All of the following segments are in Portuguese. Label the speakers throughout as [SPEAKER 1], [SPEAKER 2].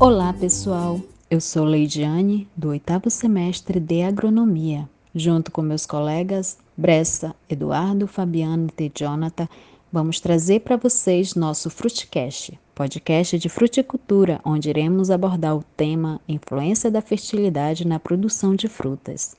[SPEAKER 1] Olá, pessoal. Eu sou Leidiane, do oitavo semestre de Agronomia. Junto com meus colegas Bressa, Eduardo, Fabiano e Jonathan, vamos trazer para vocês nosso Fruticast, podcast de fruticultura, onde iremos abordar o tema Influência da fertilidade na produção de frutas.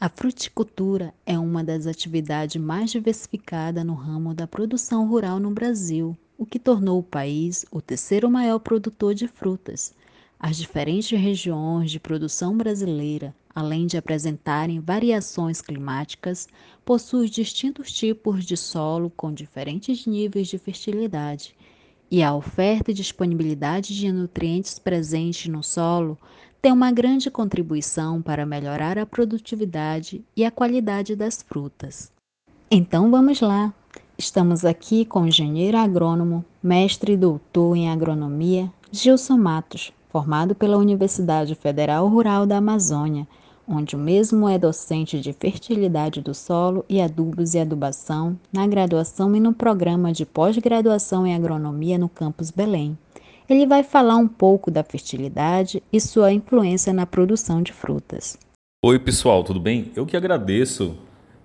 [SPEAKER 1] A fruticultura é uma das atividades mais diversificadas no ramo da produção rural no Brasil, o que tornou o país o terceiro maior produtor de frutas. As diferentes regiões de produção brasileira, além de apresentarem variações climáticas, possuem distintos tipos de solo com diferentes níveis de fertilidade. E a oferta e disponibilidade de nutrientes presentes no solo tem uma grande contribuição para melhorar a produtividade e a qualidade das frutas. Então vamos lá! Estamos aqui com o engenheiro agrônomo, mestre e doutor em agronomia, Gilson Matos, formado pela Universidade Federal Rural da Amazônia, onde o mesmo é docente de fertilidade do solo e adubos e adubação na graduação e no programa de pós-graduação em agronomia no campus Belém. Ele vai falar um pouco da fertilidade e sua influência na produção de frutas.
[SPEAKER 2] Oi, pessoal, tudo bem? Eu que agradeço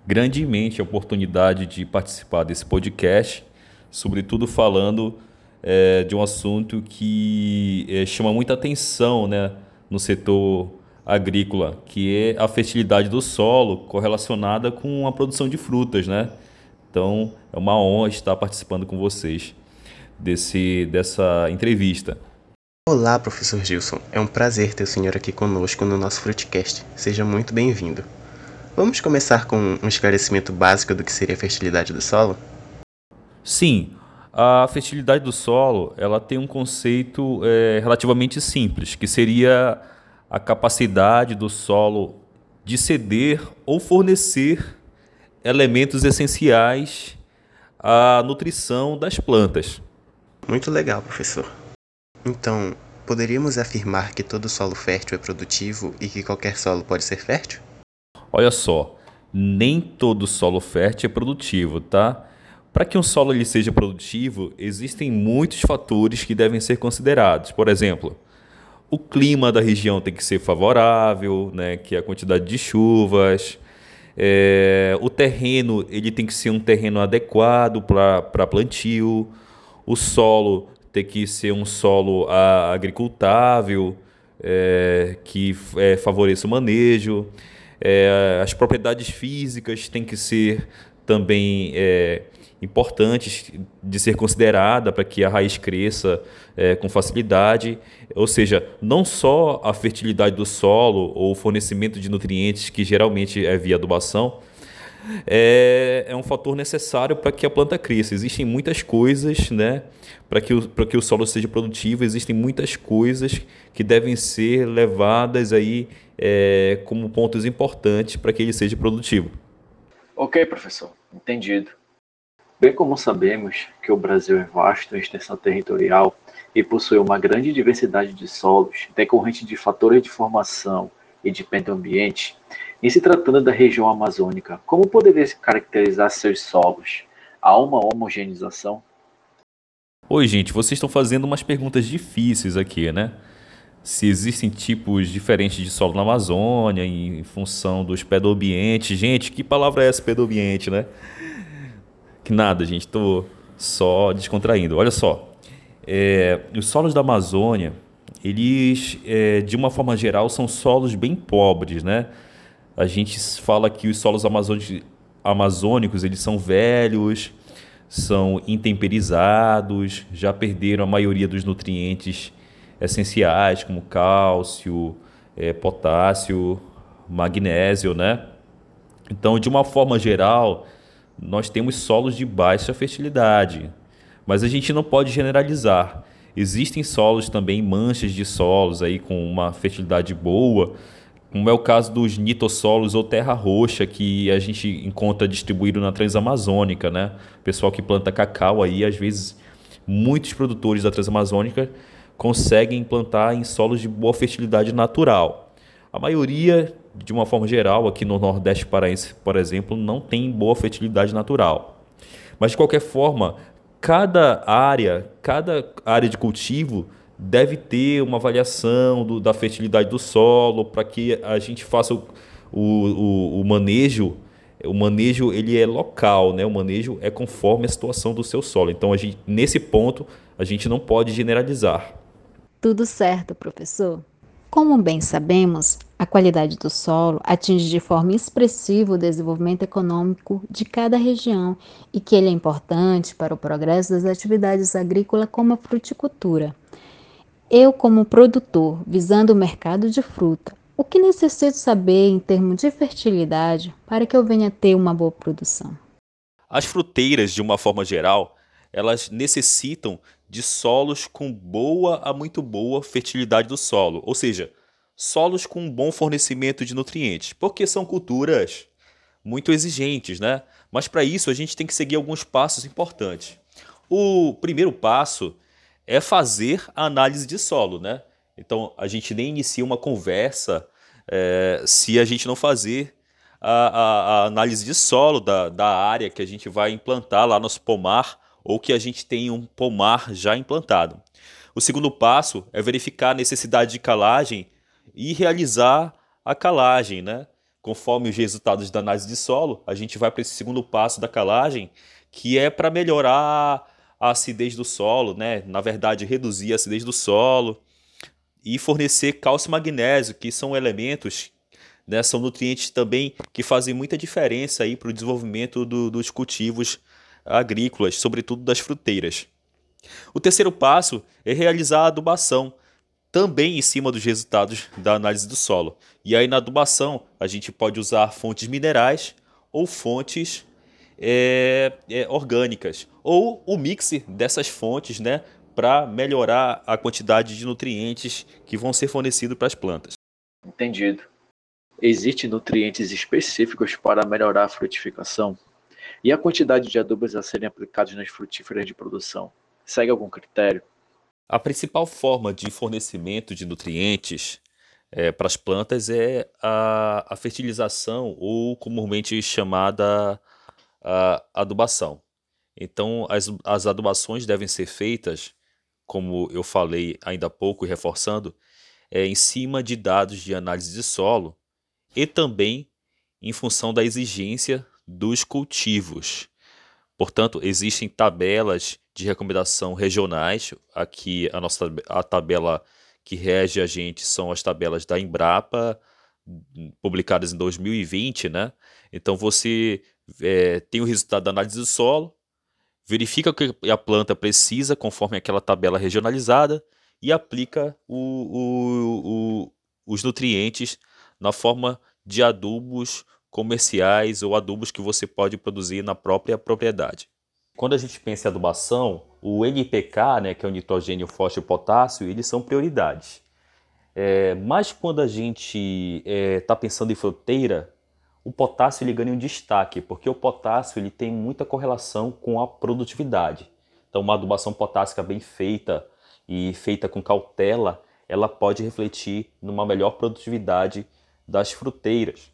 [SPEAKER 2] grandemente a oportunidade de participar desse podcast, sobretudo falando é, de um assunto que é, chama muita atenção né, no setor agrícola, que é a fertilidade do solo correlacionada com a produção de frutas. Né? Então, é uma honra estar participando com vocês desse, dessa entrevista.
[SPEAKER 3] Olá, professor Gilson. É um prazer ter o senhor aqui conosco no nosso Fruitcast. Seja muito bem-vindo. Vamos começar com um esclarecimento básico do que seria a fertilidade do solo?
[SPEAKER 2] Sim, a fertilidade do solo ela tem um conceito é, relativamente simples, que seria a capacidade do solo de ceder ou fornecer elementos essenciais à nutrição das plantas.
[SPEAKER 3] Muito legal, professor. Então, poderíamos afirmar que todo solo fértil é produtivo e que qualquer solo pode ser fértil?
[SPEAKER 2] Olha só, nem todo solo fértil é produtivo, tá? Para que um solo ele seja produtivo, existem muitos fatores que devem ser considerados. Por exemplo, o clima da região tem que ser favorável, né? que é a quantidade de chuvas. É, o terreno ele tem que ser um terreno adequado para plantio. O solo tem que ser um solo agricultável, é, que é, favoreça o manejo. É, as propriedades físicas têm que ser também é, importantes de ser considerada para que a raiz cresça é, com facilidade. Ou seja, não só a fertilidade do solo ou o fornecimento de nutrientes, que geralmente é via adubação, é, é um fator necessário para que a planta cresça. Existem muitas coisas, né? Para que, o, que o solo seja produtivo, existem muitas coisas que devem ser levadas aí é, como pontos importantes para que ele seja produtivo.
[SPEAKER 4] Ok, professor, entendido. Bem como sabemos que o Brasil é vasto em extensão territorial e possui uma grande diversidade de solos decorrente de fatores de formação e de meio ambiente, em se tratando da região amazônica, como poderia se caracterizar seus solos? Há uma homogeneização?
[SPEAKER 2] Oi, gente, vocês estão fazendo umas perguntas difíceis aqui, né? Se existem tipos diferentes de solo na Amazônia, em função dos pedoambientes. Gente, que palavra é essa, pedoambiente, né? Que nada, gente, estou só descontraindo. Olha só, é, os solos da Amazônia, eles, é, de uma forma geral, são solos bem pobres, né? A gente fala que os solos amazônicos eles são velhos, são intemperizados, já perderam a maioria dos nutrientes essenciais, como cálcio, é, potássio, magnésio, né? Então, de uma forma geral, nós temos solos de baixa fertilidade, mas a gente não pode generalizar. Existem solos também, manchas de solos aí com uma fertilidade boa, como é o caso dos nitossolos ou terra roxa que a gente encontra distribuído na Transamazônica, né? Pessoal que planta cacau aí, às vezes muitos produtores da Transamazônica conseguem plantar em solos de boa fertilidade natural. A maioria, de uma forma geral, aqui no Nordeste Paraense, por exemplo, não tem boa fertilidade natural. Mas de qualquer forma, cada área, cada área de cultivo deve ter uma avaliação do, da fertilidade do solo para que a gente faça o, o, o, manejo. O manejo ele é local, né? O manejo é conforme a situação do seu solo. Então, a gente, nesse ponto, a gente não pode generalizar.
[SPEAKER 1] Tudo certo, professor. Como bem sabemos, a qualidade do solo atinge de forma expressiva o desenvolvimento econômico de cada região e que ele é importante para o progresso das atividades agrícolas como a fruticultura. Eu, como produtor, visando o mercado de fruta, o que necessito saber em termos de fertilidade para que eu venha ter uma boa produção?
[SPEAKER 2] As fruteiras, de uma forma geral, elas necessitam de solos com boa a muito boa fertilidade do solo, ou seja, solos com um bom fornecimento de nutrientes, porque são culturas muito exigentes, né? Mas para isso a gente tem que seguir alguns passos importantes. O primeiro passo é fazer a análise de solo, né? Então a gente nem inicia uma conversa é, se a gente não fazer a, a, a, análise de solo da, da área que a gente vai implantar lá no pomar ou que a gente tem um pomar já implantado. O segundo passo é verificar a necessidade de calagem e realizar a calagem, né? Conforme os resultados da análise de solo, a gente vai para esse segundo passo da calagem, que é para melhorar a acidez do solo, né? Na verdade, reduzir a acidez do solo e fornecer cálcio e magnésio, que são elementos, né? São nutrientes também que fazem muita diferença aí para o desenvolvimento do, dos cultivos agrícolas, sobretudo das fruteiras. O terceiro passo é realizar a adubação, também em cima dos resultados da análise do solo. E aí na adubação a gente pode usar fontes minerais ou fontes é, é, orgânicas, ou o mix dessas fontes né, para melhorar a quantidade de nutrientes que vão ser fornecidos para as plantas.
[SPEAKER 4] Entendido. Existem nutrientes específicos para melhorar a frutificação? E a quantidade de adubos a serem aplicados nas frutíferas de produção? Segue algum critério?
[SPEAKER 2] A principal forma de fornecimento de nutrientes é, para as plantas é a, a, fertilização, ou comumente chamada a, adubação. Então, as, as adubações devem ser feitas, como eu falei ainda há pouco, reforçando, é, em cima de dados de análise de solo e também em função da exigência dos cultivos. Portanto, existem tabelas de recomendação regionais. Aqui a nossa a tabela que rege a gente são as tabelas da Embrapa, publicadas em 2020, né? Então você é, tem o resultado da análise do solo, verifica o que a planta precisa conforme aquela tabela regionalizada e aplica o, o, o, os nutrientes na forma de adubos comerciais ou adubos que você pode produzir na própria propriedade. Quando a gente pensa em adubação, o NPK, né, que é o nitrogênio, fósforo e potássio, eles são prioridades. É, mas quando a gente está é, tá pensando em fruteira, o potássio ele ganha um destaque, porque o potássio ele tem muita correlação com a produtividade. Então, uma adubação potássica bem feita e feita com cautela, ela pode refletir numa melhor produtividade das fruteiras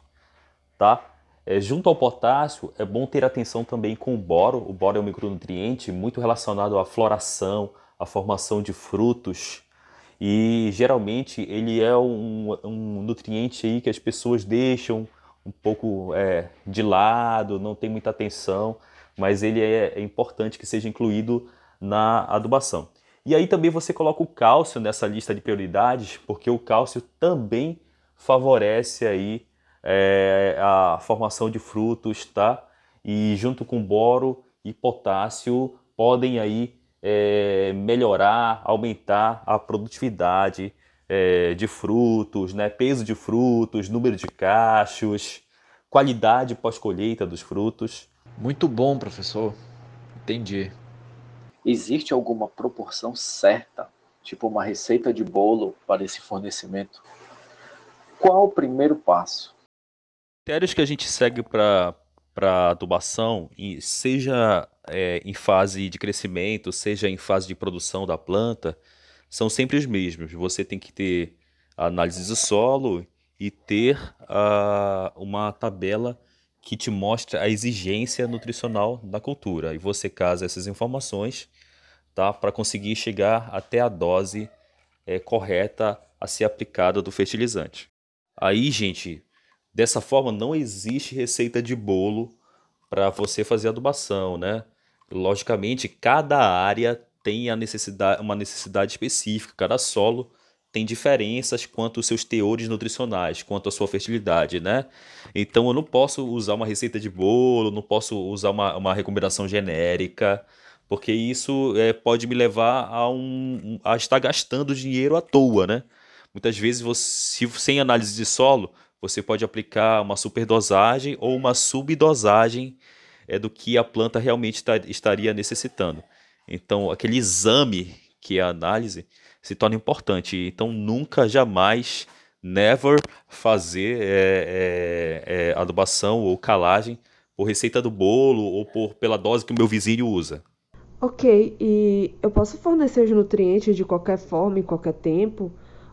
[SPEAKER 2] tá? É, junto ao potássio, é bom ter atenção também com o boro. O boro é um micronutriente muito relacionado à floração, à formação de frutos. E geralmente ele é um, um nutriente aí que as pessoas deixam um pouco é, de lado, não tem muita atenção, mas ele é, é importante que seja incluído na adubação. E aí também você coloca o cálcio nessa lista de prioridades, porque o cálcio também favorece aí é, a formação de frutos, tá? E junto com boro e potássio podem aí é, melhorar, aumentar a produtividade é, de frutos, né? peso de frutos, número de cachos, qualidade pós-colheita dos frutos.
[SPEAKER 4] Muito bom, professor. Entendi. Existe alguma proporção certa, tipo uma receita de bolo para esse fornecimento? Qual o primeiro passo?
[SPEAKER 2] critérios que a gente segue para para adubação, seja é, em fase de crescimento, seja em fase de produção da planta, são sempre os mesmos. Você tem que ter a análise do solo e ter a, uma tabela que te mostra a exigência nutricional da cultura. E você casa essas informações tá, para conseguir chegar até a dose é, correta a ser aplicada do fertilizante. Aí, gente, dessa forma não existe receita de bolo para você fazer adubação, né? Logicamente, cada área tem a necessidade, uma necessidade específica, cada solo tem diferenças quanto aos seus teores nutricionais, quanto à sua fertilidade, né? Então eu não posso usar uma receita de bolo, não posso usar uma, uma recomendação genérica, porque isso é, pode me levar a, um, a estar gastando dinheiro à toa, né? Muitas vezes, você, sem análise de solo, você pode aplicar uma superdosagem ou uma subdosagem é, do que a planta realmente estaria necessitando. Então, aquele exame que é a análise se torna importante. Então, nunca, jamais, never fazer é, é, é, adubação ou calagem por receita do bolo ou por, pela dose que o meu vizinho usa.
[SPEAKER 5] Ok, e eu posso fornecer os nutrientes de qualquer forma, em qualquer tempo?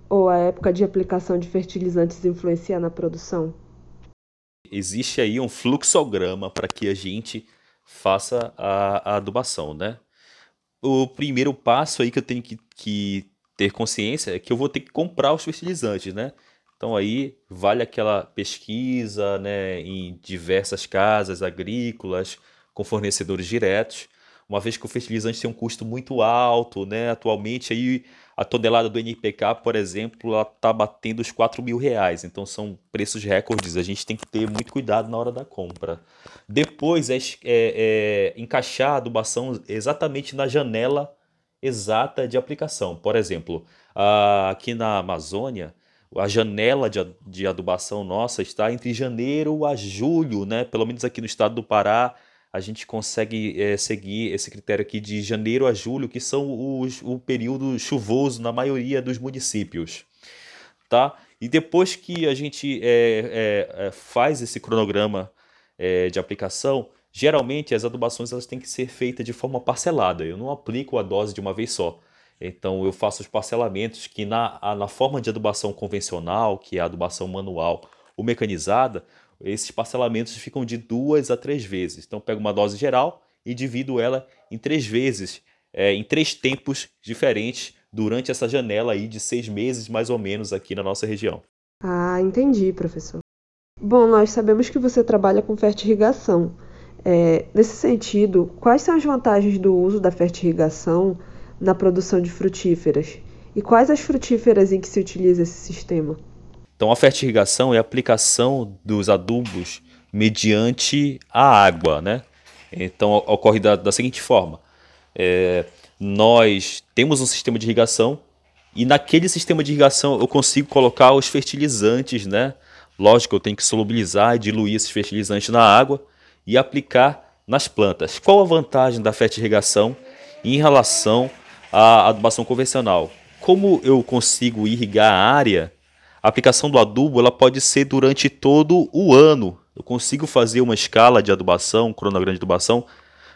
[SPEAKER 5] Ou a época de aplicação de fertilizantes influencia na produção?
[SPEAKER 2] Existe aí um fluxograma para que a gente faça a, a, adubação, né? O primeiro passo aí que eu tenho que, que ter consciência é que eu vou ter que comprar os fertilizantes, né? Então aí vale aquela pesquisa, né, em diversas casas agrícolas com fornecedores diretos uma vez que o fertilizante tem um custo muito alto, né? Atualmente aí a tonelada do NPK, por exemplo, ela está batendo os 4 mil reais. Então são preços recordes. A gente tem que ter muito cuidado na hora da compra. Depois é, é, é encaixar a adubação exatamente na janela exata de aplicação. Por exemplo, aqui na Amazônia, a janela de, de adubação nossa está entre janeiro a julho, né? Pelo menos aqui no estado do Pará a gente consegue é, seguir esse critério aqui de janeiro a julho, que são os, o período chuvoso na maioria dos municípios. Tá? E depois que a gente é, é, faz esse cronograma de aplicação, geralmente as adubações elas têm que ser feitas de forma parcelada. Eu não aplico a dose de uma vez só. Então eu faço os parcelamentos que na, na forma de adubação convencional, que é a adubação manual ou mecanizada, esses parcelamentos ficam de duas a três vezes. Então, pego uma dose geral e divido ela em três vezes, é, em três tempos diferentes durante essa janela aí de seis meses, mais ou menos, aqui na nossa região.
[SPEAKER 5] Ah, entendi, professor. Bom, nós sabemos que você trabalha com fertirrigação. É, nesse sentido, quais são as vantagens do uso da fertirrigação na produção de frutíferas? E quais as frutíferas em que se utiliza esse sistema?
[SPEAKER 2] Então, a fertirrigação é a aplicação dos adubos mediante a água, né? Então, ocorre da, da seguinte forma: é, nós temos um sistema de irrigação e naquele sistema de irrigação eu consigo colocar os fertilizantes, né? Lógico, eu tenho que solubilizar e diluir esses fertilizantes na água e aplicar nas plantas. Qual a vantagem da fertirrigação em relação à adubação convencional? Como eu consigo irrigar a área a aplicação do adubo ela pode ser durante todo o ano. Eu consigo fazer uma escala de adubação, cronograma de adubação,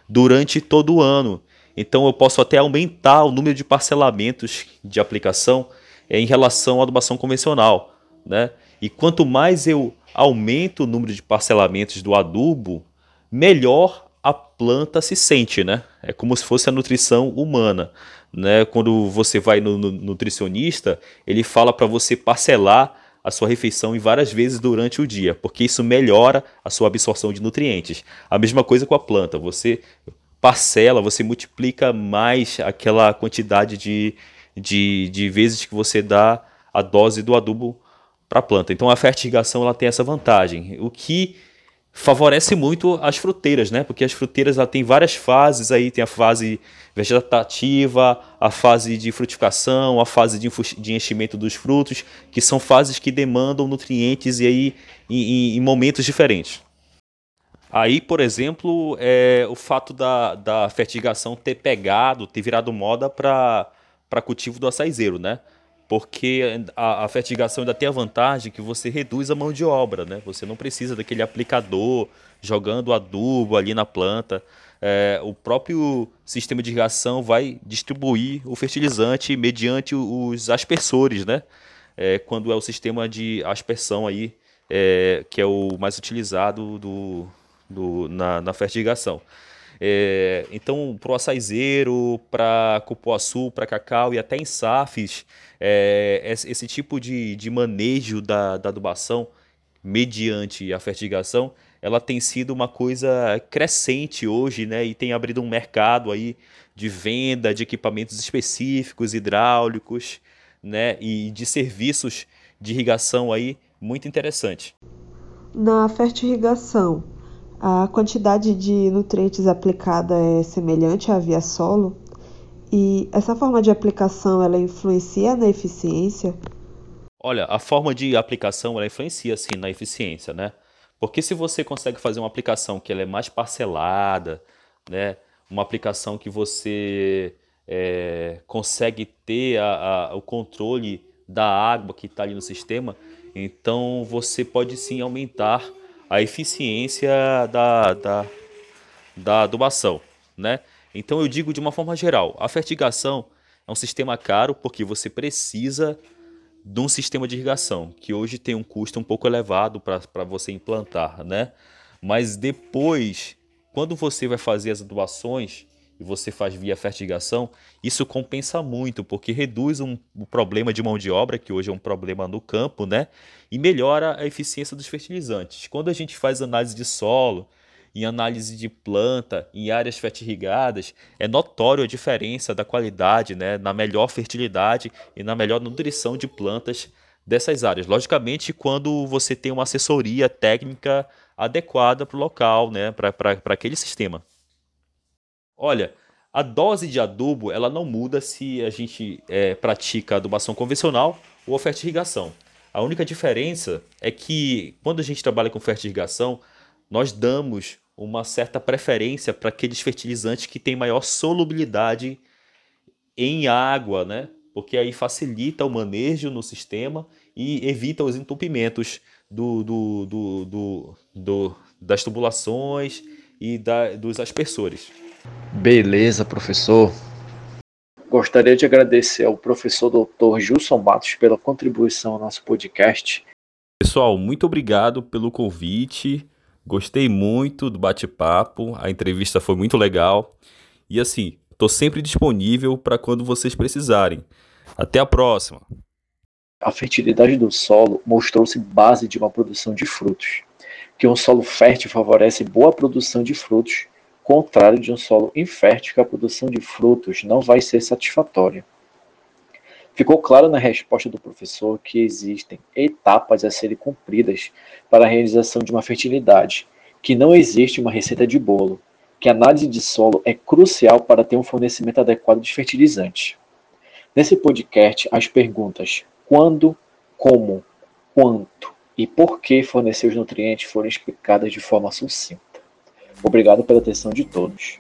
[SPEAKER 2] durante todo o ano. Então eu posso até aumentar o número de parcelamentos de aplicação eh, em relação à adubação convencional. Né? E quanto mais eu aumento o número de parcelamentos do adubo, melhor a planta se sente. Né? É como se fosse a nutrição humana né? Quando você vai no, no nutricionista, ele fala para você parcelar a sua refeição em várias vezes durante o dia, porque isso melhora a sua absorção de nutrientes. A mesma coisa com a planta, você parcela, você multiplica mais aquela quantidade de, de, de vezes que você dá a dose do adubo para a planta. Então a fertigação ela tem essa vantagem, o que favorece muito as fruteiras, né? Porque as fruteiras ela tem várias fases aí, tem a fase vegetativa, a fase de frutificação, a fase de, de enchimento dos frutos, que são fases que demandam nutrientes e aí em, em momentos diferentes. Aí, por exemplo, é o fato da, da fertigação ter pegado, ter virado moda para cultivo do açaizeiro, né? Porque a, a, fertigação ainda tem a vantagem que você reduz a mão de obra, né? Você não precisa daquele aplicador jogando adubo ali na planta. É, o próprio sistema de irrigação vai distribuir o fertilizante mediante os aspersores, né? É, quando é o sistema de aspersão aí, é, que é o mais utilizado do, do, na, na fertigação. É, então, para o açaizeiro, para cupuaçu, para cacau e até em SAFs, é, esse tipo de, de manejo da, da adubação mediante a fertigação, ela tem sido uma coisa crescente hoje, né? E tem abrido um mercado aí de venda de equipamentos específicos, hidráulicos, né? E de serviços de irrigação aí muito interessante.
[SPEAKER 5] Na fertirrigação, a quantidade de nutrientes aplicada é semelhante à via solo? E essa forma de aplicação ela influencia na eficiência?
[SPEAKER 2] Olha, a forma de aplicação ela influencia sim na eficiência, né? Porque se você consegue fazer uma aplicação que ela é mais parcelada, né? Uma aplicação que você é, consegue ter a, a, o controle da água que está ali no sistema, então você pode sim aumentar a eficiência da, da, da adubação, né? Então eu digo de uma forma geral, a fertigação é um sistema caro porque você precisa de um sistema de irrigação, que hoje tem um custo um pouco elevado para você implantar, né? Mas depois, quando você vai fazer as adubações e você faz via fertigação, isso compensa muito, porque reduz um, o problema de mão de obra, que hoje é um problema no campo, né? E melhora a eficiência dos fertilizantes. Quando a gente faz análise de solo, em análise de planta, em áreas fertirrigadas, é notório a diferença da qualidade, né, na melhor fertilidade e na melhor nutrição de plantas dessas áreas. Logicamente, quando você tem uma assessoria técnica adequada para o local, né, para aquele sistema. Olha, a dose de adubo ela não muda se a gente é, pratica adubação convencional ou fertirrigação. A única diferença é que quando a gente trabalha com fertirrigação, nós damos uma certa preferência para aqueles fertilizantes que têm maior solubilidade em água, né? Porque aí facilita o manejo no sistema e evita os entupimentos do, do, do, do, das tubulações e da, dos aspersores.
[SPEAKER 4] Beleza, professor. Gostaria de agradecer ao professor Dr. Gilson Matos pela contribuição ao nosso podcast.
[SPEAKER 2] Pessoal, muito obrigado pelo convite. Gostei muito do bate-papo, a entrevista foi muito legal. E assim, estou sempre disponível para quando vocês precisarem. Até a próxima!
[SPEAKER 4] A fertilidade do solo mostrou-se base de uma produção de frutos. Que um solo fértil favorece boa produção de frutos, contrário de um solo infértil que a produção de frutos não vai ser satisfatória. Ficou claro na resposta do professor que existem etapas a serem cumpridas para a realização de uma fertilidade, que não existe uma receita de bolo, que a análise de solo é crucial para ter um fornecimento adequado de fertilizantes. Nesse podcast, as perguntas quando, como, quanto e por que fornecer os nutrientes foram explicadas de forma sucinta. Obrigado pela atenção de todos.